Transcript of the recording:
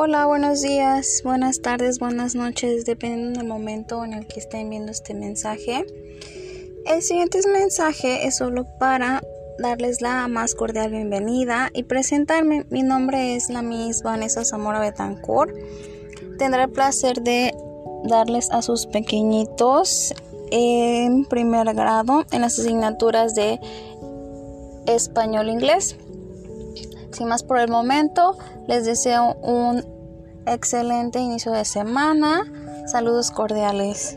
Hola, buenos días, buenas tardes, buenas noches, dependiendo del momento en el que estén viendo este mensaje. El siguiente mensaje es solo para darles la más cordial bienvenida y presentarme. Mi nombre es la Miss Vanessa Zamora Betancourt. Tendré el placer de darles a sus pequeñitos en primer grado en las asignaturas de español-inglés. Sin más por el momento, les deseo un excelente inicio de semana. Saludos cordiales.